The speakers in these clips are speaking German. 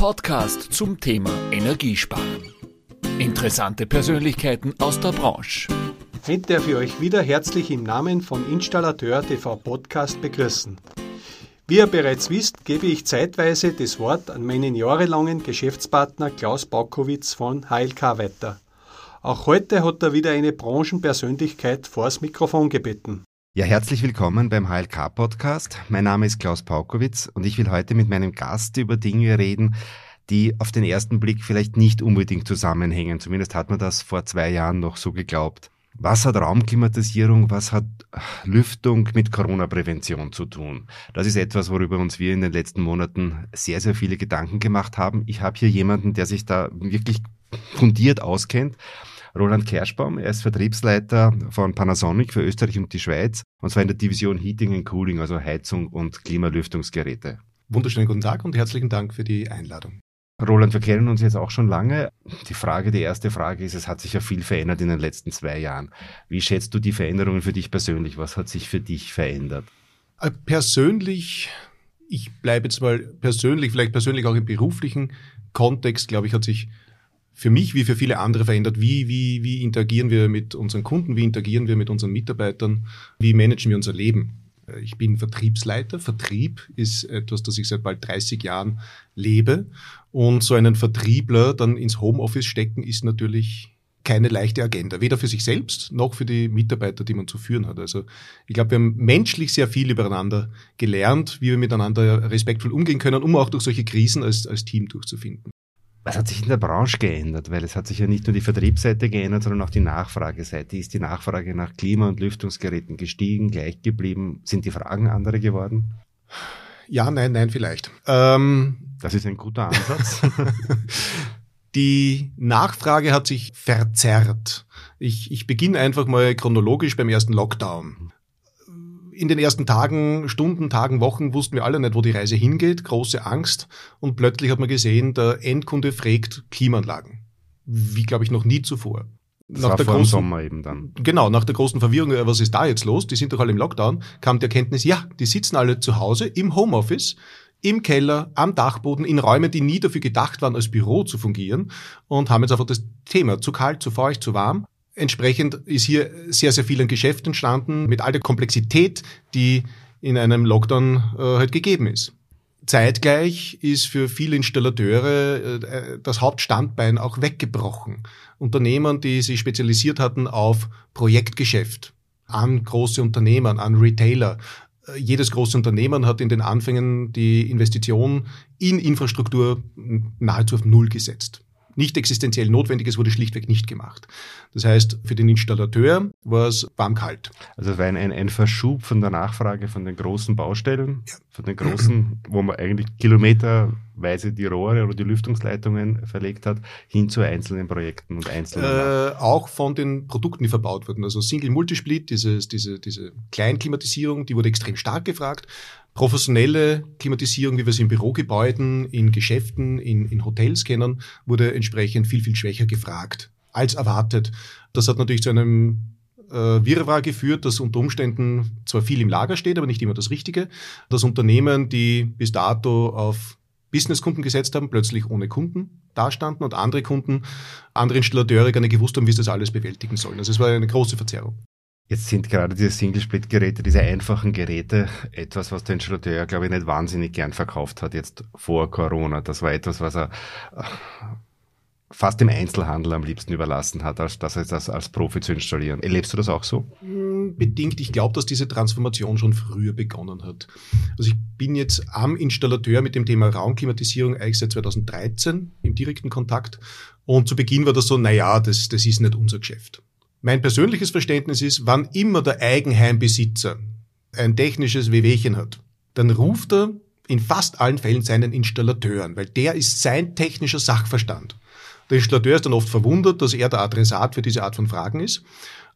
Podcast zum Thema Energiesparen. Interessante Persönlichkeiten aus der Branche. Heute darf ich euch wieder herzlich im Namen von Installateur TV Podcast begrüßen. Wie ihr bereits wisst, gebe ich zeitweise das Wort an meinen jahrelangen Geschäftspartner Klaus Baukowitz von HLK weiter. Auch heute hat er wieder eine Branchenpersönlichkeit vors Mikrofon gebeten. Ja, herzlich willkommen beim HLK-Podcast. Mein Name ist Klaus Paukowitz und ich will heute mit meinem Gast über Dinge reden, die auf den ersten Blick vielleicht nicht unbedingt zusammenhängen. Zumindest hat man das vor zwei Jahren noch so geglaubt. Was hat Raumklimatisierung, was hat Lüftung mit Corona-Prävention zu tun? Das ist etwas, worüber uns wir in den letzten Monaten sehr, sehr viele Gedanken gemacht haben. Ich habe hier jemanden, der sich da wirklich fundiert auskennt Roland Kerschbaum. Er ist Vertriebsleiter von Panasonic für Österreich und die Schweiz, und zwar in der Division Heating and Cooling, also Heizung und Klimalüftungsgeräte. Wunderschönen guten Tag und herzlichen Dank für die Einladung. Roland, wir kennen uns jetzt auch schon lange. Die Frage, die erste Frage ist, es hat sich ja viel verändert in den letzten zwei Jahren. Wie schätzt du die Veränderungen für dich persönlich? Was hat sich für dich verändert? Äh, persönlich, ich bleibe jetzt mal persönlich, vielleicht persönlich auch im beruflichen Kontext, glaube ich, hat sich für mich wie für viele andere verändert. Wie, wie, wie interagieren wir mit unseren Kunden? Wie interagieren wir mit unseren Mitarbeitern? Wie managen wir unser Leben? Ich bin Vertriebsleiter. Vertrieb ist etwas, das ich seit bald 30 Jahren lebe. Und so einen Vertriebler dann ins Homeoffice stecken, ist natürlich keine leichte Agenda. Weder für sich selbst noch für die Mitarbeiter, die man zu führen hat. Also ich glaube, wir haben menschlich sehr viel übereinander gelernt, wie wir miteinander respektvoll umgehen können, um auch durch solche Krisen als, als Team durchzufinden. Was hat sich in der Branche geändert? Weil es hat sich ja nicht nur die Vertriebsseite geändert, sondern auch die Nachfrageseite. Ist die Nachfrage nach Klima- und Lüftungsgeräten gestiegen, gleich geblieben? Sind die Fragen andere geworden? Ja, nein, nein, vielleicht. Ähm, das ist ein guter Ansatz. die Nachfrage hat sich verzerrt. Ich, ich beginne einfach mal chronologisch beim ersten Lockdown in den ersten Tagen, Stunden, Tagen, Wochen wussten wir alle nicht, wo die Reise hingeht, große Angst und plötzlich hat man gesehen, der Endkunde fragt Klimaanlagen. Wie, glaube ich, noch nie zuvor. Das nach der vor großen, Sommer eben dann. Genau, nach der großen Verwirrung, äh, was ist da jetzt los? Die sind doch alle im Lockdown, kam die Erkenntnis, ja, die sitzen alle zu Hause im Homeoffice, im Keller, am Dachboden, in Räumen, die nie dafür gedacht waren, als Büro zu fungieren und haben jetzt einfach das Thema zu kalt, zu feucht, zu warm Entsprechend ist hier sehr, sehr viel an Geschäft entstanden mit all der Komplexität, die in einem Lockdown äh, halt gegeben ist. Zeitgleich ist für viele Installateure äh, das Hauptstandbein auch weggebrochen. Unternehmen, die sich spezialisiert hatten auf Projektgeschäft, an große Unternehmen, an Retailer. Äh, jedes große Unternehmen hat in den Anfängen die Investition in Infrastruktur nahezu auf Null gesetzt nicht existenziell Notwendiges wurde schlichtweg nicht gemacht. Das heißt, für den Installateur war es warm-kalt. Also es war ein, ein, Verschub von der Nachfrage von den großen Baustellen, ja. von den großen, wo man eigentlich kilometerweise die Rohre oder die Lüftungsleitungen verlegt hat, hin zu einzelnen Projekten und einzelnen. Äh, auch von den Produkten, die verbaut wurden. Also Single Multisplit, dieses, diese, diese Kleinklimatisierung, die wurde extrem stark gefragt professionelle Klimatisierung, wie wir sie in Bürogebäuden, in Geschäften, in, in Hotels kennen, wurde entsprechend viel, viel schwächer gefragt als erwartet. Das hat natürlich zu einem äh, Wirrwarr geführt, dass unter Umständen zwar viel im Lager steht, aber nicht immer das Richtige. Dass Unternehmen, die bis dato auf Businesskunden gesetzt haben, plötzlich ohne Kunden dastanden und andere Kunden, andere Installateure gar nicht gewusst haben, wie sie das alles bewältigen sollen. Also es war eine große Verzerrung. Jetzt sind gerade diese Single-Split-Geräte, diese einfachen Geräte, etwas, was der Installateur, glaube ich, nicht wahnsinnig gern verkauft hat jetzt vor Corona. Das war etwas, was er äh, fast dem Einzelhandel am liebsten überlassen hat, als das als, als Profi zu installieren. Erlebst du das auch so? Hm, bedingt. Ich glaube, dass diese Transformation schon früher begonnen hat. Also ich bin jetzt am Installateur mit dem Thema Raumklimatisierung eigentlich seit 2013 im direkten Kontakt. Und zu Beginn war das so, naja, das, das ist nicht unser Geschäft. Mein persönliches Verständnis ist, wann immer der Eigenheimbesitzer ein technisches Wehwehchen hat, dann ruft er in fast allen Fällen seinen Installateur an, weil der ist sein technischer Sachverstand. Der Installateur ist dann oft verwundert, dass er der Adressat für diese Art von Fragen ist.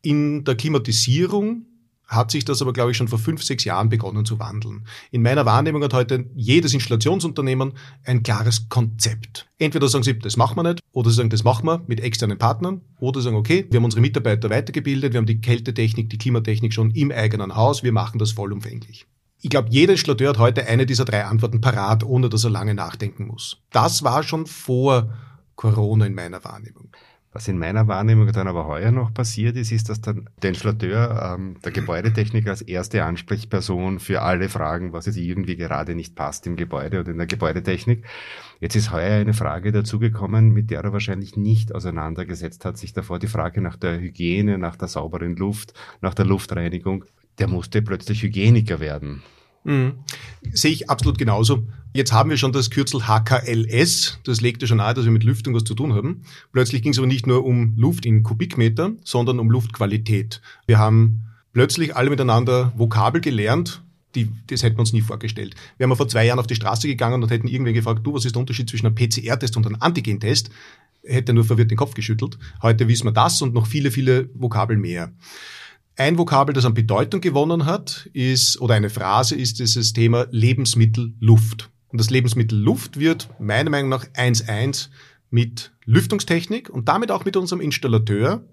In der Klimatisierung hat sich das aber, glaube ich, schon vor fünf, sechs Jahren begonnen zu wandeln. In meiner Wahrnehmung hat heute jedes Installationsunternehmen ein klares Konzept. Entweder sagen sie, das machen wir nicht, oder sie sagen, das machen wir mit externen Partnern, oder sie sagen, okay, wir haben unsere Mitarbeiter weitergebildet, wir haben die Kältetechnik, die Klimatechnik schon im eigenen Haus, wir machen das vollumfänglich. ich glaube, jeder Installateur hat heute eine dieser drei Antworten parat, ohne dass er lange nachdenken muss. Das war schon vor Corona in meiner Wahrnehmung. Was in meiner Wahrnehmung dann aber heuer noch passiert ist, ist, dass dann der Installateur, ähm, der Gebäudetechniker als erste Ansprechperson für alle Fragen, was jetzt irgendwie gerade nicht passt im Gebäude oder in der Gebäudetechnik. Jetzt ist heuer eine Frage dazugekommen, mit der er wahrscheinlich nicht auseinandergesetzt hat, sich davor die Frage nach der Hygiene, nach der sauberen Luft, nach der Luftreinigung. Der musste plötzlich Hygieniker werden. Mhm. Sehe ich absolut genauso. Jetzt haben wir schon das Kürzel HKLS. Das legt ja schon nahe, dass wir mit Lüftung was zu tun haben. Plötzlich ging es aber nicht nur um Luft in Kubikmeter, sondern um Luftqualität. Wir haben plötzlich alle miteinander Vokabel gelernt, die, das hätten wir uns nie vorgestellt. Wir haben vor zwei Jahren auf die Straße gegangen und hätten irgendwen gefragt, du, was ist der Unterschied zwischen einem PCR-Test und einem Antigen-Test? Hätte nur verwirrt den Kopf geschüttelt. Heute wissen wir das und noch viele, viele Vokabel mehr. Ein Vokabel, das an Bedeutung gewonnen hat, ist, oder eine Phrase ist dieses Thema Lebensmittelluft. Und das Lebensmittel Luft wird meiner Meinung nach 1.1 mit Lüftungstechnik und damit auch mit unserem Installateur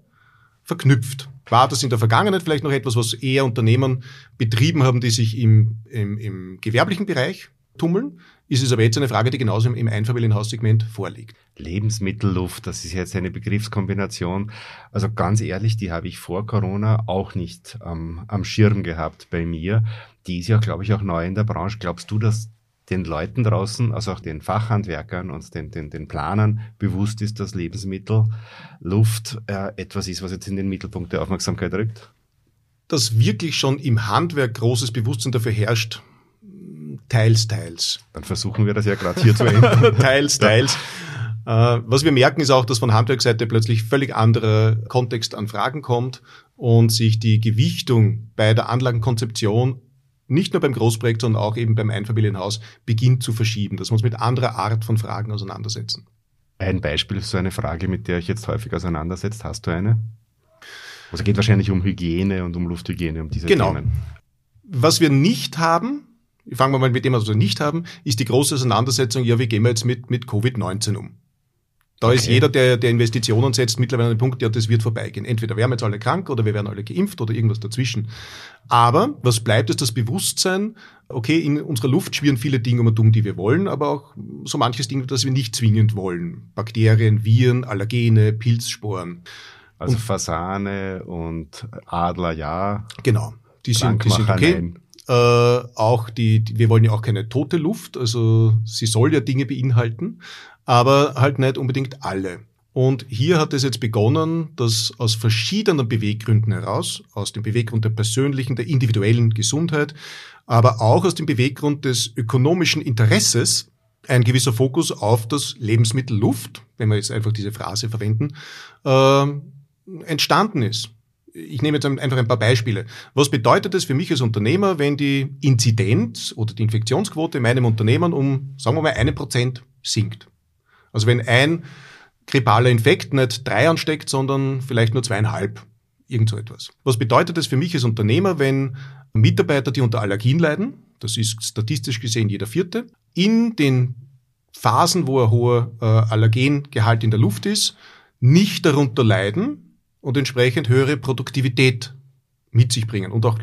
verknüpft. War das in der Vergangenheit vielleicht noch etwas, was eher Unternehmen betrieben haben, die sich im, im, im gewerblichen Bereich tummeln? Ist es aber jetzt eine Frage, die genauso im Einfamilienhaussegment vorliegt. Lebensmittelluft, das ist jetzt eine Begriffskombination. Also ganz ehrlich, die habe ich vor Corona auch nicht ähm, am Schirm gehabt bei mir. Die ist ja, glaube ich, auch neu in der Branche. Glaubst du, dass den Leuten draußen, also auch den Fachhandwerkern und den, den, den Planern bewusst ist, dass Lebensmittelluft äh, etwas ist, was jetzt in den Mittelpunkt der Aufmerksamkeit rückt? Dass wirklich schon im Handwerk großes Bewusstsein dafür herrscht, Teils, teils. Dann versuchen wir das ja gerade hier zu enden. teils, teils. Ja. Äh, was wir merken, ist auch, dass von Handwerksseite plötzlich völlig anderer Kontext an Fragen kommt und sich die Gewichtung bei der Anlagenkonzeption nicht nur beim Großprojekt, sondern auch eben beim Einfamilienhaus beginnt zu verschieben, dass wir uns mit anderer Art von Fragen auseinandersetzen. Ein Beispiel für so eine Frage, mit der ich jetzt häufig auseinandersetzt, hast du eine? Also geht wahrscheinlich um Hygiene und um Lufthygiene, um diese genau. Themen. Was wir nicht haben, fangen wir mal mit dem, was wir nicht haben, ist die große Auseinandersetzung, ja, wie gehen wir jetzt mit, mit Covid-19 um? Da okay. ist jeder, der, der Investitionen setzt, mittlerweile an dem Punkt, ja, das wird vorbeigehen. Entweder werden wir jetzt alle krank oder wir werden alle geimpft oder irgendwas dazwischen. Aber was bleibt, ist das Bewusstsein, okay, in unserer Luft schwirren viele Dinge um und um, die wir wollen, aber auch so manches Ding, das wir nicht zwingend wollen. Bakterien, Viren, Allergene, Pilzsporen. Also und, Fasane und Adler, ja. Genau. Die sind, die sind okay. Nein. Äh, auch die, die, wir wollen ja auch keine tote Luft, also sie soll ja Dinge beinhalten, aber halt nicht unbedingt alle. Und hier hat es jetzt begonnen, dass aus verschiedenen Beweggründen heraus, aus dem Beweggrund der persönlichen, der individuellen Gesundheit, aber auch aus dem Beweggrund des ökonomischen Interesses, ein gewisser Fokus auf das Lebensmittel Luft, wenn wir jetzt einfach diese Phrase verwenden, äh, entstanden ist ich nehme jetzt einfach ein paar Beispiele. Was bedeutet es für mich als Unternehmer, wenn die Inzidenz oder die Infektionsquote in meinem Unternehmen um, sagen wir mal, eine Prozent sinkt? Also wenn ein grippaler Infekt nicht drei ansteckt, sondern vielleicht nur zweieinhalb, irgend so etwas. Was bedeutet es für mich als Unternehmer, wenn Mitarbeiter, die unter Allergien leiden, das ist statistisch gesehen jeder vierte, in den Phasen, wo ein hoher äh, Allergengehalt in der Luft ist, nicht darunter leiden, und entsprechend höhere Produktivität mit sich bringen und auch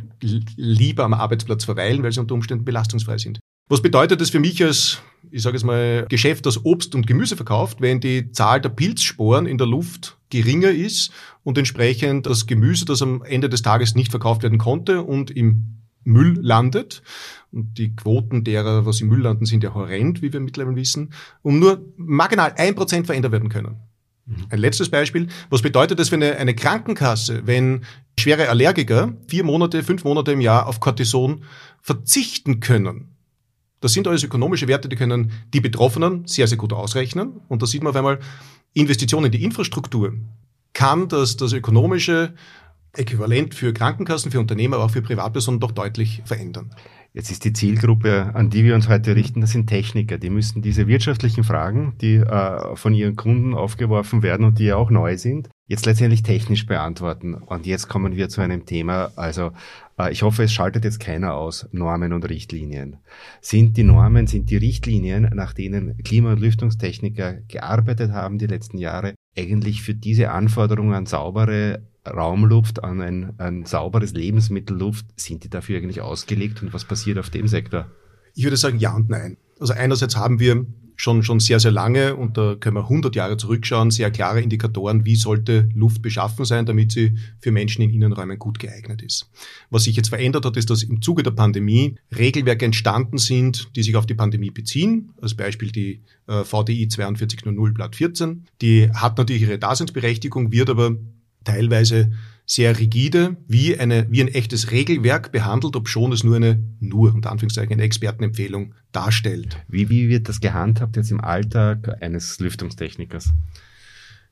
lieber am Arbeitsplatz verweilen, weil sie unter Umständen belastungsfrei sind. Was bedeutet das für mich als, ich sage es mal, Geschäft, das Obst und Gemüse verkauft, wenn die Zahl der Pilzsporen in der Luft geringer ist und entsprechend das Gemüse, das am Ende des Tages nicht verkauft werden konnte und im Müll landet. Und die Quoten derer, was im Müll landen, sind ja horrend, wie wir mittlerweile wissen, um nur marginal ein Prozent verändert werden können. Ein letztes Beispiel. Was bedeutet das für eine, eine Krankenkasse, wenn schwere Allergiker vier Monate, fünf Monate im Jahr auf Cortison verzichten können? Das sind alles ökonomische Werte, die können die Betroffenen sehr, sehr gut ausrechnen. Und da sieht man auf einmal, Investitionen in die Infrastruktur kann das, das ökonomische Äquivalent für Krankenkassen, für Unternehmer, aber auch für Privatpersonen doch deutlich verändern. Jetzt ist die Zielgruppe, an die wir uns heute richten, das sind Techniker. Die müssen diese wirtschaftlichen Fragen, die äh, von ihren Kunden aufgeworfen werden und die ja auch neu sind, jetzt letztendlich technisch beantworten. Und jetzt kommen wir zu einem Thema, also äh, ich hoffe, es schaltet jetzt keiner aus, Normen und Richtlinien. Sind die Normen, sind die Richtlinien, nach denen Klima- und Lüftungstechniker gearbeitet haben die letzten Jahre, eigentlich für diese Anforderungen an saubere Raumluft, an ein, ein sauberes Lebensmittelluft, sind die dafür eigentlich ausgelegt und was passiert auf dem Sektor? Ich würde sagen ja und nein. Also einerseits haben wir schon, schon sehr, sehr lange, und da können wir 100 Jahre zurückschauen, sehr klare Indikatoren, wie sollte Luft beschaffen sein, damit sie für Menschen in Innenräumen gut geeignet ist. Was sich jetzt verändert hat, ist, dass im Zuge der Pandemie Regelwerke entstanden sind, die sich auf die Pandemie beziehen. Als Beispiel die äh, VDI 4200 Blatt 14. Die hat natürlich ihre Daseinsberechtigung, wird aber teilweise sehr rigide, wie, eine, wie ein echtes Regelwerk behandelt, obschon es nur eine, nur, unter Anführungszeichen, eine Expertenempfehlung darstellt. Wie, wie wird das gehandhabt jetzt im Alltag eines Lüftungstechnikers?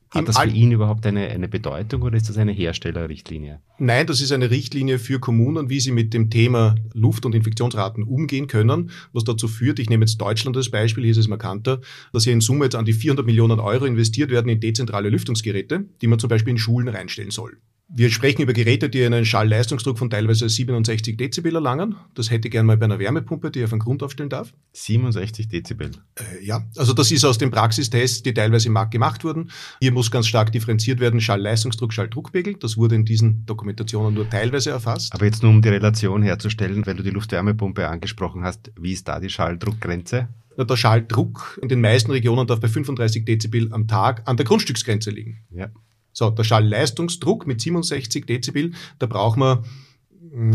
Hat das für ihn überhaupt eine, eine Bedeutung oder ist das eine Herstellerrichtlinie? Nein, das ist eine Richtlinie für Kommunen, wie sie mit dem Thema Luft- und Infektionsraten umgehen können, was dazu führt, ich nehme jetzt Deutschland als Beispiel, hier ist es markanter, dass hier in Summe jetzt an die 400 Millionen Euro investiert werden in dezentrale Lüftungsgeräte, die man zum Beispiel in Schulen reinstellen soll. Wir sprechen über Geräte, die einen Schallleistungsdruck von teilweise 67 Dezibel erlangen. Das hätte ich gerne mal bei einer Wärmepumpe, die ich von Grund aufstellen darf. 67 Dezibel. Äh, ja, also das ist aus den Praxistests, die teilweise im Markt gemacht wurden. Hier muss ganz stark differenziert werden, Schallleistungsdruck, Schalldruckpegel. Das wurde in diesen Dokumentationen nur teilweise erfasst. Aber jetzt nur um die Relation herzustellen, weil du die Luftwärmepumpe angesprochen hast, wie ist da die Schalldruckgrenze? Der Schalldruck in den meisten Regionen darf bei 35 Dezibel am Tag an der Grundstücksgrenze liegen. Ja. So, der Schallleistungsdruck mit 67 Dezibel, da braucht man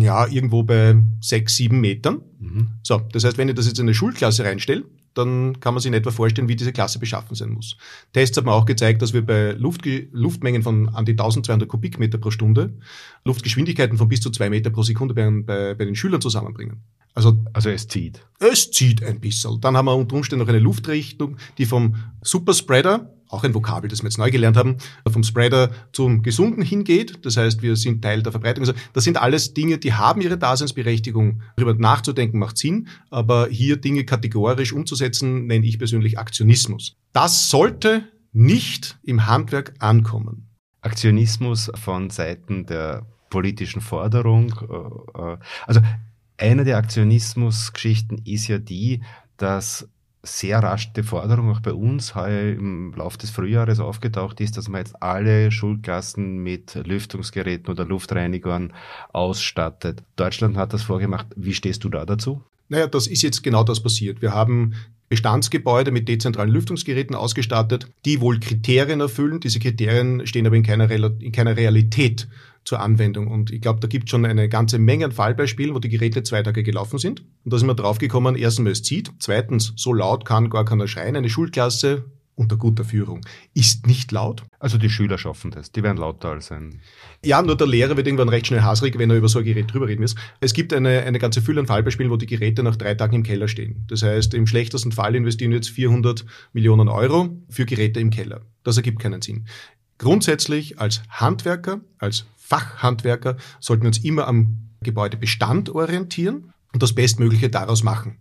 ja irgendwo bei 6, 7 Metern. Mhm. So, das heißt, wenn ich das jetzt in eine Schulklasse reinstelle, dann kann man sich in etwa vorstellen, wie diese Klasse beschaffen sein muss. Tests haben auch gezeigt, dass wir bei Luft, Luftmengen von an die 1200 Kubikmeter pro Stunde Luftgeschwindigkeiten von bis zu zwei Meter pro Sekunde bei, bei, bei den Schülern zusammenbringen. Also, also es zieht. Es zieht ein bisschen. Dann haben wir unter Umständen noch eine Luftrichtung, die vom Superspreader, auch ein Vokabel, das wir jetzt neu gelernt haben, vom Spreader zum Gesunden hingeht. Das heißt, wir sind Teil der Verbreitung. Also das sind alles Dinge, die haben ihre Daseinsberechtigung. Darüber nachzudenken macht Sinn, aber hier Dinge kategorisch umzusetzen, nenne ich persönlich Aktionismus. Das sollte nicht im Handwerk ankommen. Aktionismus von Seiten der politischen Forderung. Äh, äh, also eine der Aktionismusgeschichten ist ja die, dass sehr rasch die Forderung auch bei uns heuer im Laufe des Frühjahres aufgetaucht ist, dass man jetzt alle Schulklassen mit Lüftungsgeräten oder Luftreinigern ausstattet. Deutschland hat das vorgemacht. Wie stehst du da dazu? Naja, das ist jetzt genau das passiert. Wir haben Bestandsgebäude mit dezentralen Lüftungsgeräten ausgestattet, die wohl Kriterien erfüllen. Diese Kriterien stehen aber in keiner, in keiner Realität zur Anwendung. Und ich glaube, da gibt es schon eine ganze Menge an Fallbeispielen, wo die Geräte zwei Tage gelaufen sind. Und da sind wir draufgekommen, erstens, es zieht. Zweitens, so laut kann gar keiner schreien. Eine Schulklasse unter guter Führung ist nicht laut. Also die Schüler schaffen das, die werden lauter als ein... Ja, nur der Lehrer wird irgendwann recht schnell hasrig, wenn er über so ein Gerät drüber reden muss. Es gibt eine, eine ganze Fülle an Fallbeispielen, wo die Geräte nach drei Tagen im Keller stehen. Das heißt, im schlechtesten Fall investieren wir jetzt 400 Millionen Euro für Geräte im Keller. Das ergibt keinen Sinn. Grundsätzlich als Handwerker, als Fachhandwerker sollten uns immer am Gebäudebestand orientieren und das Bestmögliche daraus machen.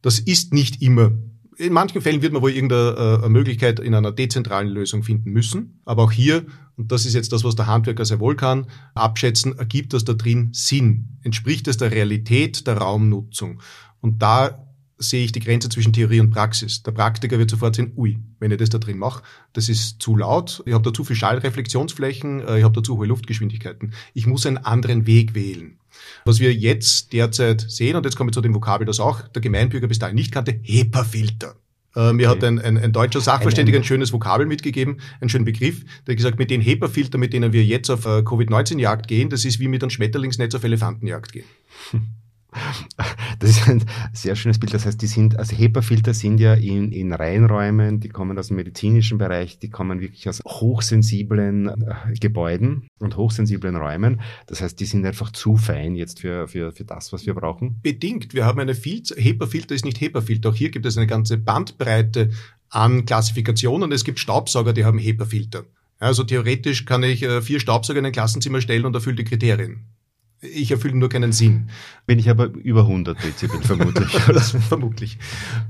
Das ist nicht immer in manchen Fällen wird man wohl irgendeine äh, Möglichkeit in einer dezentralen Lösung finden müssen. Aber auch hier, und das ist jetzt das, was der Handwerker sehr wohl kann, abschätzen, ergibt das da drin Sinn? Entspricht es der Realität der Raumnutzung? Und da sehe ich die Grenze zwischen Theorie und Praxis. Der Praktiker wird sofort sehen, ui, wenn ich das da drin mache, das ist zu laut, ich habe da zu viel Schallreflexionsflächen, äh, ich habe da zu hohe Luftgeschwindigkeiten. Ich muss einen anderen Weg wählen. Was wir jetzt derzeit sehen, und jetzt komme ich zu dem Vokabel, das auch der Gemeinbürger bis dahin nicht kannte, HEPA-Filter. Äh, mir okay. hat ein, ein, ein deutscher Sachverständiger ein, schönes Vokabel mitgegeben, einen schönen Begriff, der hat gesagt, mit den HEPA-Filtern, mit denen wir jetzt auf äh, Covid-19-Jagd gehen, das ist wie mit einem Schmetterlingsnetz auf Elefantenjagd gehen. Das ist ein sehr schönes Bild. Das heißt, die sind, also HEPA-Filter sind ja in, in Reinräumen, die kommen aus dem medizinischen Bereich, die kommen wirklich aus hochsensiblen äh, Gebäuden und hochsensiblen Räumen. Das heißt, die sind einfach zu fein jetzt für, für, für das, was wir brauchen. Bedingt. Wir haben eine Vielzahl, HEPA-Filter ist nicht HEPA-Filter. Auch hier gibt es eine ganze Bandbreite an Klassifikationen. Es gibt Staubsauger, die haben HEPA-Filter. Also theoretisch kann ich äh, vier Staubsauger in ein Klassenzimmer stellen und erfülle die Kriterien. Ich erfülle nur keinen Sinn. Bin ich aber über 100 Dezibel, vermutlich. vermutlich.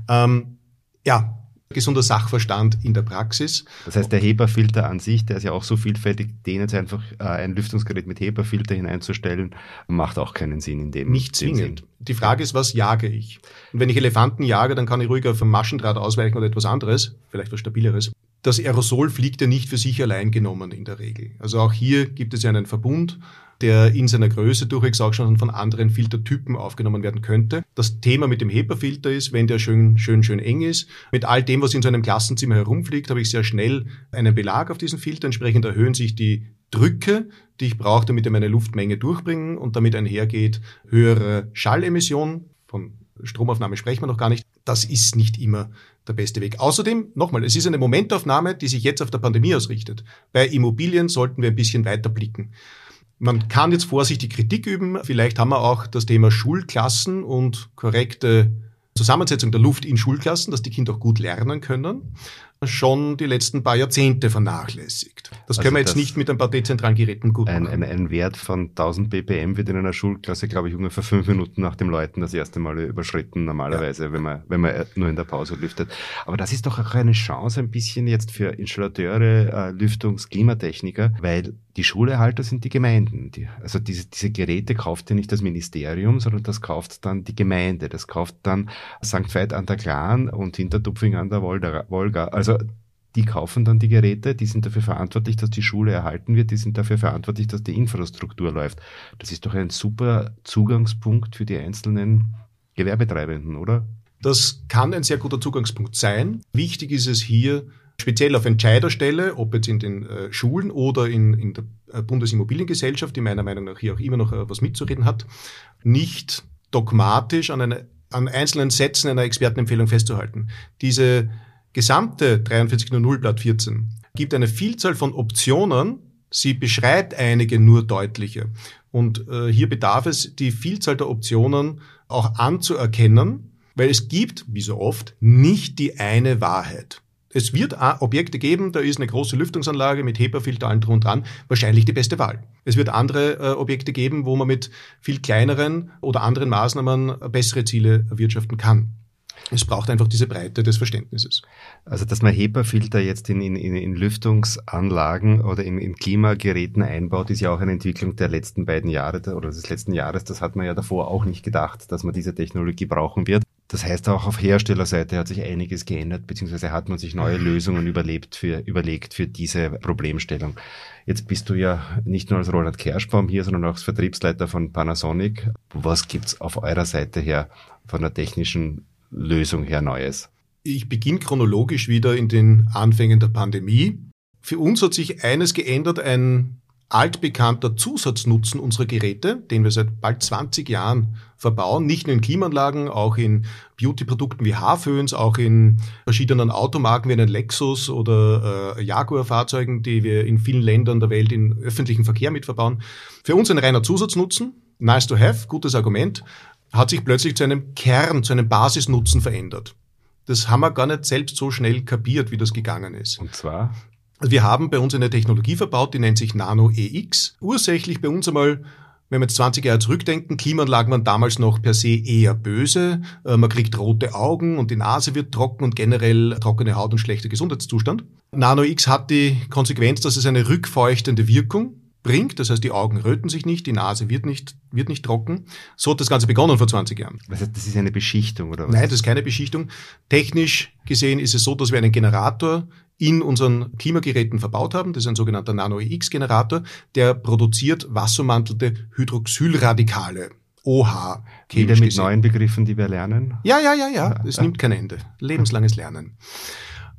Ähm, ja, gesunder Sachverstand in der Praxis. Das heißt, der HEPA-Filter an sich, der ist ja auch so vielfältig, den jetzt einfach äh, ein Lüftungsgerät mit HEPA-Filter hineinzustellen, macht auch keinen Sinn in dem Nicht zwingend. Sinn. Die Frage ist, was jage ich? Und wenn ich Elefanten jage, dann kann ich ruhig auf einem Maschendraht ausweichen oder etwas anderes, vielleicht was Stabileres. das Aerosol fliegt ja nicht für sich allein genommen in der Regel. Also auch hier gibt es ja einen Verbund, der in seiner Größe durchwegs auch schon von anderen Filtertypen aufgenommen werden könnte. Das Thema mit dem HEPA-Filter ist, wenn der schön, schön, schön eng ist, mit all dem, was in so einem Klassenzimmer herumfliegt, habe ich sehr schnell einen Belag auf diesen Filter. Entsprechend erhöhen sich die Drücke, die ich brauche, damit er meine Luftmenge durchbringen und damit einhergeht höhere Schallemission. Von Stromaufnahme sprechen wir noch gar nicht. Das ist nicht immer der beste Weg. Außerdem, nochmal, es ist eine Momentaufnahme, die sich jetzt auf der Pandemie ausrichtet. Bei Immobilien sollten wir ein bisschen weiter blicken. Man kann jetzt vorsichtig Kritik üben. Vielleicht haben wir auch das Thema Schulklassen und korrekte Zusammensetzung der Luft in Schulklassen, dass die Kinder auch gut lernen können schon die letzten paar Jahrzehnte vernachlässigt. Das also können wir jetzt nicht mit ein paar dezentralen Geräten gut ein, machen. Ein, ein Wert von 1000 ppm wird in einer Schulklasse, glaube ich, ungefähr fünf Minuten nach dem Läuten das erste Mal überschritten, normalerweise, ja. wenn, man, wenn man nur in der Pause lüftet. Aber das ist doch auch eine Chance ein bisschen jetzt für Installateure, äh, Lüftungs-, Klimatechniker, weil die Schulerhalter sind die Gemeinden. Die, also diese, diese Geräte kauft ja nicht das Ministerium, sondern das kauft dann die Gemeinde. Das kauft dann St. Veit an der Klan und Hintertupfing an der Wolga. Also die kaufen dann die Geräte, die sind dafür verantwortlich, dass die Schule erhalten wird, die sind dafür verantwortlich, dass die Infrastruktur läuft. Das ist doch ein super Zugangspunkt für die einzelnen Gewerbetreibenden, oder? Das kann ein sehr guter Zugangspunkt sein. Wichtig ist es hier, speziell auf Entscheiderstelle, ob jetzt in den äh, Schulen oder in, in der äh, Bundesimmobiliengesellschaft, die meiner Meinung nach hier auch immer noch äh, was mitzureden hat, nicht dogmatisch an, eine, an einzelnen Sätzen einer Expertenempfehlung festzuhalten. Diese gesamte 43.00 Blatt 14 gibt eine Vielzahl von Optionen. Sie beschreibt einige nur deutlicher. Und äh, hier bedarf es, die Vielzahl der Optionen auch anzuerkennen, weil es gibt, wie so oft, nicht die eine Wahrheit. Es wird Objekte geben, da ist eine große Lüftungsanlage mit HEPA-Filter allen drum und dran, wahrscheinlich die beste Wahl. Es wird andere äh, Objekte geben, wo man mit viel kleineren oder anderen Maßnahmen bessere Ziele erwirtschaften kann. Es braucht einfach diese Breite des Verständnisses. Also, dass man HEPA-Filter jetzt in, in, in Lüftungsanlagen oder in, in Klimageräten einbaut, ist ja auch eine Entwicklung der letzten beiden Jahre oder des letzten Jahres. Das hat man ja davor auch nicht gedacht, dass man diese Technologie brauchen wird. Das heißt, auch auf Herstellerseite hat sich einiges geändert, beziehungsweise hat man sich neue Lösungen überlebt für, überlegt für diese Problemstellung. Jetzt bist du ja nicht nur als Roland Kerschbaum hier, sondern auch als Vertriebsleiter von Panasonic. Was gibt's auf eurer Seite her von der technischen Lösung her Neues? Ich beginne chronologisch wieder in den Anfängen der Pandemie. Für uns hat sich eines geändert, ein altbekannter Zusatznutzen unserer Geräte, den wir seit bald 20 Jahren verbauen, nicht nur in Klimaanlagen, auch in Beauty-Produkten wie Haarföhns, auch in verschiedenen Automarken wie einen Lexus oder äh, Jaguar-Fahrzeugen, die wir in vielen Ländern der Welt in öffentlichen Verkehr mit verbauen. Für uns ein reiner Zusatznutzen, nice to have, gutes Argument, hat sich plötzlich zu einem Kern, zu einem Basisnutzen verändert. Das haben wir gar nicht selbst so schnell kapiert, wie das gegangen ist. Und zwar? Wir haben bei uns eine Technologie verbaut, die nennt sich Nano EX. Ursächlich bei uns einmal wenn wir jetzt 20 Jahre zurückdenken, Klimaanlagen waren damals noch per se eher böse. Äh, man kriegt rote Augen und die Nase wird trocken und generell trockene Haut und schlechter Gesundheitszustand. Nano X hat die Konsequenz, dass es eine rückfeuchtende Wirkung bringt. Das heißt, die Augen röten sich nicht, die Nase wird nicht, wird nicht trocken. So hat das Ganze begonnen vor 20 Jahren. Was heißt, das ist eine Beschichtung, oder was? Nein, das ist keine Beschichtung. Technisch gesehen ist es so, dass wir einen Generator in unseren Klimageräten verbaut haben. Das ist ein sogenannter Nano-EX-Generator, der produziert wassermantelte Hydroxylradikale. OH. Wieder mit gesehen. neuen Begriffen, die wir lernen? Ja, ja, ja, ja. Es ja. nimmt kein Ende. Lebenslanges Lernen.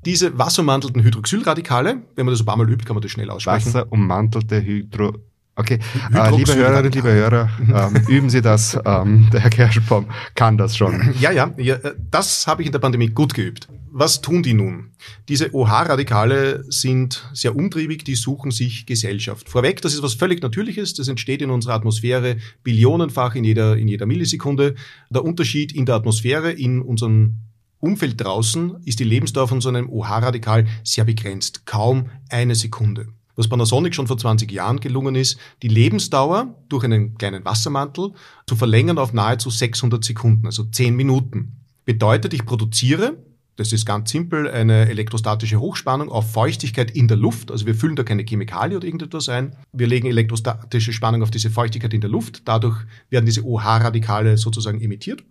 Diese wasserummantelten Hydroxylradikale, wenn man das ein paar Mal übt, kann man das schnell aussprechen. Wasserummantelte Hydro... Okay, äh, liebe Hörerinnen, liebe Hörer, ähm, üben Sie das. Ähm, der Herr Kerschbaum kann das schon. Ja, ja, ja äh, das habe ich in der Pandemie gut geübt. Was tun die nun? Diese OH-Radikale sind sehr umtriebig, die suchen sich Gesellschaft. Vorweg, das ist was völlig Natürliches, das entsteht in unserer Atmosphäre billionenfach in jeder, in jeder Millisekunde. Der Unterschied in der Atmosphäre, in unserem Umfeld draußen ist die Lebensdauer von so einem OH-Radikal sehr begrenzt, kaum eine Sekunde. Was Panasonic schon vor 20 Jahren gelungen ist, die Lebensdauer durch einen kleinen Wassermantel zu verlängern auf nahezu 600 Sekunden, also 10 Minuten. Bedeutet, ich produziere, das ist ganz simpel, eine elektrostatische Hochspannung auf Feuchtigkeit in der Luft. Also wir füllen da keine Chemikalie oder irgendetwas ein. Wir legen elektrostatische Spannung auf diese Feuchtigkeit in der Luft. Dadurch werden diese OH-Radikale sozusagen emittiert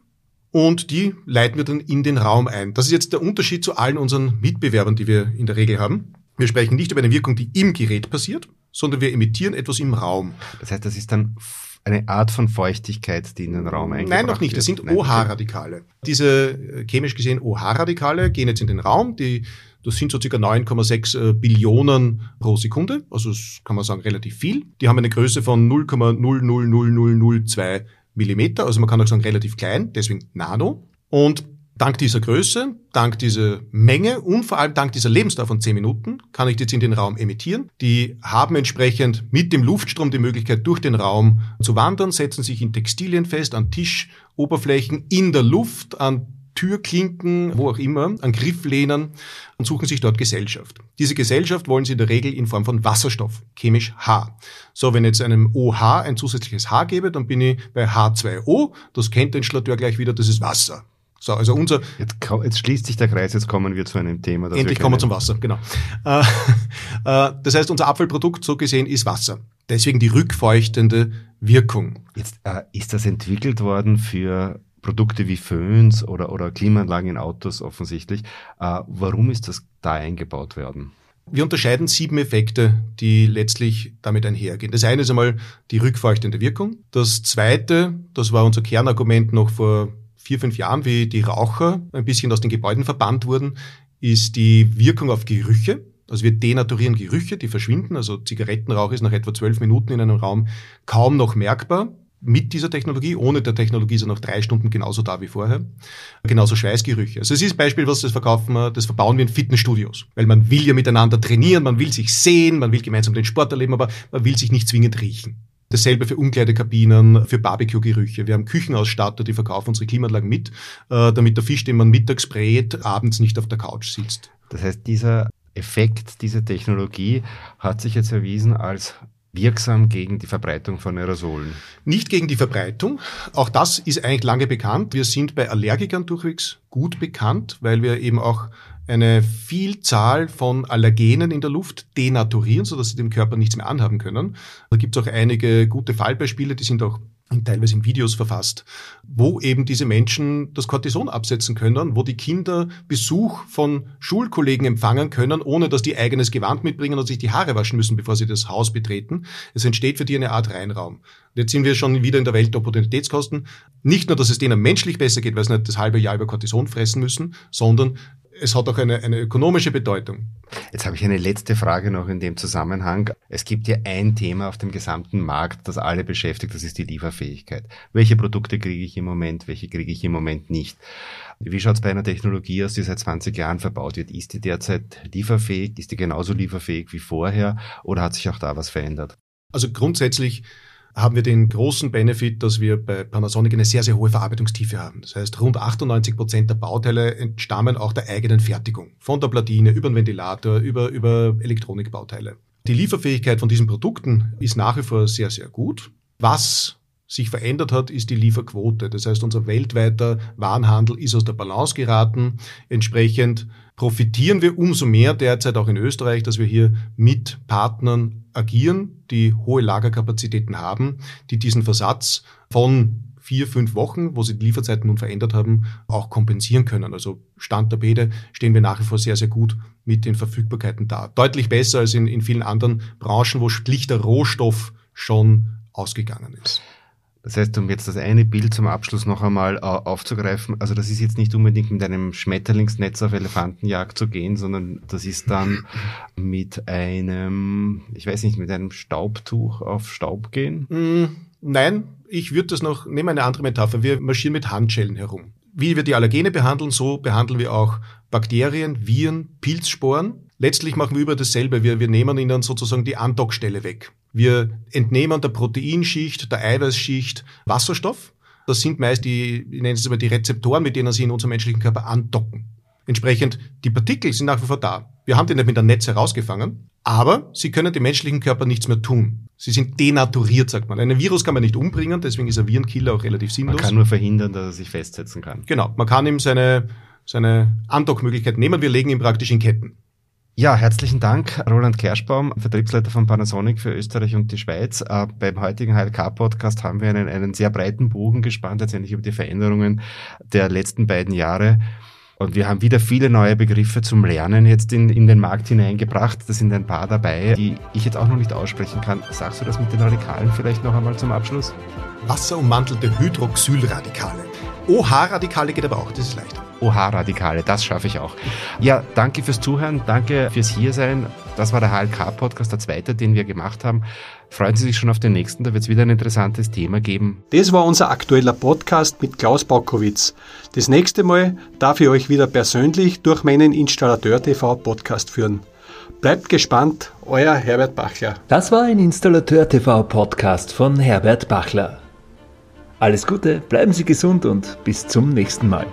und die leiten wir dann in den Raum ein. Das ist jetzt der Unterschied zu allen unseren Mitbewerbern, die wir in der Regel haben. Wir sprechen nicht über eine Wirkung, die im Gerät passiert, sondern wir emittieren etwas im Raum. Das heißt, das ist dann eine Art von Feuchtigkeit, die in den Raum eingebracht Nein, noch nicht. Das sind OH-Radikale. Diese äh, chemisch gesehen OH-Radikale gehen jetzt in den Raum. Die, das sind so circa 9,6 äh, Billionen pro Sekunde. Also das kann man sagen relativ viel. Die haben eine Größe von 0,000002 Millimeter. Also man kann auch sagen relativ klein, deswegen Nano. Und Dank dieser Größe, dank dieser Menge und vor allem dank dieser Lebensdauer von 10 Minuten kann ich die jetzt in den Raum emittieren. Die haben entsprechend mit dem Luftstrom die Möglichkeit, durch den Raum zu wandern, setzen sich in Textilien fest, an Tischoberflächen, in der Luft, an Türklinken, wo auch immer, an Grifflehnen und suchen sich dort Gesellschaft. Diese Gesellschaft wollen sie in der Regel in Form von Wasserstoff, chemisch H. So, wenn jetzt einem OH ein zusätzliches H gebe, dann bin ich bei H2O. Das kennt der Installateur gleich wieder, das ist Wasser. So, also unser. Jetzt, jetzt, schließt sich der Kreis, jetzt kommen wir zu einem Thema. Endlich wir kommen wir zum Wasser, genau. Äh, äh, das heißt, unser Abfallprodukt so gesehen ist Wasser. Deswegen die rückfeuchtende Wirkung. Jetzt äh, ist das entwickelt worden für Produkte wie Föhns oder, oder Klimaanlagen in Autos offensichtlich. Äh, warum ist das da eingebaut worden? Wir unterscheiden sieben Effekte, die letztlich damit einhergehen. Das eine ist einmal die rückfeuchtende Wirkung. Das zweite, das war unser Kernargument noch vor vier, fünf Jahren, wie die Raucher ein bisschen aus den Gebäuden verbannt wurden, ist die Wirkung auf Gerüche. Also wir denaturieren Gerüche, die verschwinden. Also Zigarettenrauch ist nach etwa zwölf Minuten in einem Raum kaum noch merkbar mit dieser Technologie. Ohne der Technologie ist er nach drei Stunden genauso da wie vorher. Genauso Schweißgerüche. Also es ist Beispiel, was das verkaufen wir, das verbauen wir in Fitnessstudios. Weil man will ja miteinander trainieren, man will sich sehen, man will gemeinsam den Sport erleben, aber man will sich nicht zwingend riechen. Dasselbe für Umkleidekabinen, für Barbecue-Gerüche. Wir haben Küchenausstatter, die verkaufen unsere Klimaanlagen mit, äh, damit der Fisch, den man mittags brät, abends nicht auf der Couch sitzt. Das heißt, dieser Effekt, diese Technologie hat sich jetzt erwiesen als wirksam gegen die Verbreitung von Aerosolen? Nicht gegen die Verbreitung. Auch das ist eigentlich lange bekannt. Wir sind bei Allergikern durchwegs gut bekannt, weil wir eben auch eine Vielzahl von Allergenen in der Luft denaturieren, sodass sie dem Körper nichts mehr anhaben können. Da gibt es auch einige gute Fallbeispiele, die sind auch teilweise in Videos verfasst, wo eben diese Menschen das Cortison absetzen können, wo die Kinder Besuch von Schulkollegen empfangen können, ohne dass die eigenes Gewand mitbringen und sich die Haare waschen müssen, bevor sie das Haus betreten. Es entsteht für die eine Art Reinraum. Jetzt sind wir schon wieder in der Welt der Opportunitätskosten. Nicht nur, dass es denen menschlich besser geht, weil sie nicht das halbe Jahr über Cortison fressen müssen, sondern es hat auch eine, eine ökonomische Bedeutung. Jetzt habe ich eine letzte Frage noch in dem Zusammenhang. Es gibt ja ein Thema auf dem gesamten Markt, das alle beschäftigt, das ist die Lieferfähigkeit. Welche Produkte kriege ich im Moment, welche kriege ich im Moment nicht? Wie schaut es bei einer Technologie aus, die seit 20 Jahren verbaut wird? Ist die derzeit lieferfähig? Ist die genauso lieferfähig wie vorher? Oder hat sich auch da was verändert? Also grundsätzlich haben wir den großen Benefit, dass wir bei Panasonic eine sehr, sehr hohe Verarbeitungstiefe haben. Das heißt, rund 98 Prozent der Bauteile entstammen auch der eigenen Fertigung. Von der Platine über den Ventilator, über, über Elektronikbauteile. Die Lieferfähigkeit von diesen Produkten ist nach wie vor sehr, sehr gut. Was sich verändert hat, ist die Lieferquote. Das heißt, unser weltweiter Warenhandel ist aus der Balance geraten. Entsprechend profitieren wir umso mehr derzeit auch in Österreich, dass wir hier mit Partnern agieren, die hohe Lagerkapazitäten haben, die diesen Versatz von vier, fünf Wochen, wo sie die Lieferzeiten nun verändert haben, auch kompensieren können. Also Stand der Bede stehen wir nach wie vor sehr, sehr gut mit den Verfügbarkeiten da. Deutlich besser als in, in vielen anderen Branchen, wo schlichter Rohstoff schon ausgegangen ist. Das heißt, um jetzt das eine Bild zum Abschluss noch einmal äh, aufzugreifen, also das ist jetzt nicht unbedingt mit einem Schmetterlingsnetz auf Elefantenjagd zu gehen, sondern das ist dann mit einem, ich weiß nicht, mit einem Staubtuch auf Staub gehen? Mm, nein, ich würde das noch, nehmen eine andere Metapher, wir marschieren mit Handschellen herum. Wie wir die Allergene behandeln, so behandeln wir auch Bakterien, Viren, Pilzsporen. Letztlich machen wir über dasselbe, wir, wir nehmen ihnen sozusagen die Andockstelle weg. Wir entnehmen der Proteinschicht, der Eiweißschicht Wasserstoff. Das sind meist die, ich nenne es mal die Rezeptoren, mit denen sie in unserem menschlichen Körper andocken. Entsprechend, die Partikel sind nach wie vor da. Wir haben die nicht mit einem Netz herausgefangen, aber sie können dem menschlichen Körper nichts mehr tun. Sie sind denaturiert, sagt man. Einen Virus kann man nicht umbringen, deswegen ist ein Virenkiller auch relativ sinnlos. Man kann nur verhindern, dass er sich festsetzen kann. Genau, man kann ihm seine, seine Andockmöglichkeit nehmen, wir legen ihn praktisch in Ketten. Ja, herzlichen Dank, Roland Kerschbaum, Vertriebsleiter von Panasonic für Österreich und die Schweiz. Äh, beim heutigen HLK-Podcast haben wir einen, einen sehr breiten Bogen gespannt, letztendlich über die Veränderungen der letzten beiden Jahre. Und wir haben wieder viele neue Begriffe zum Lernen jetzt in, in den Markt hineingebracht. Da sind ein paar dabei, die ich jetzt auch noch nicht aussprechen kann. Sagst du das mit den Radikalen vielleicht noch einmal zum Abschluss? Wasserummantelte Hydroxylradikale. OH-Radikale geht aber auch, das ist leichter. OH-Radikale, das schaffe ich auch. Ja, danke fürs Zuhören, danke fürs Hiersein. Das war der HLK-Podcast, der zweite, den wir gemacht haben. Freuen Sie sich schon auf den nächsten, da wird es wieder ein interessantes Thema geben. Das war unser aktueller Podcast mit Klaus Baukowitz. Das nächste Mal darf ich euch wieder persönlich durch meinen Installateur TV Podcast führen. Bleibt gespannt, euer Herbert Bachler. Das war ein Installateur TV Podcast von Herbert Bachler. Alles Gute, bleiben Sie gesund und bis zum nächsten Mal.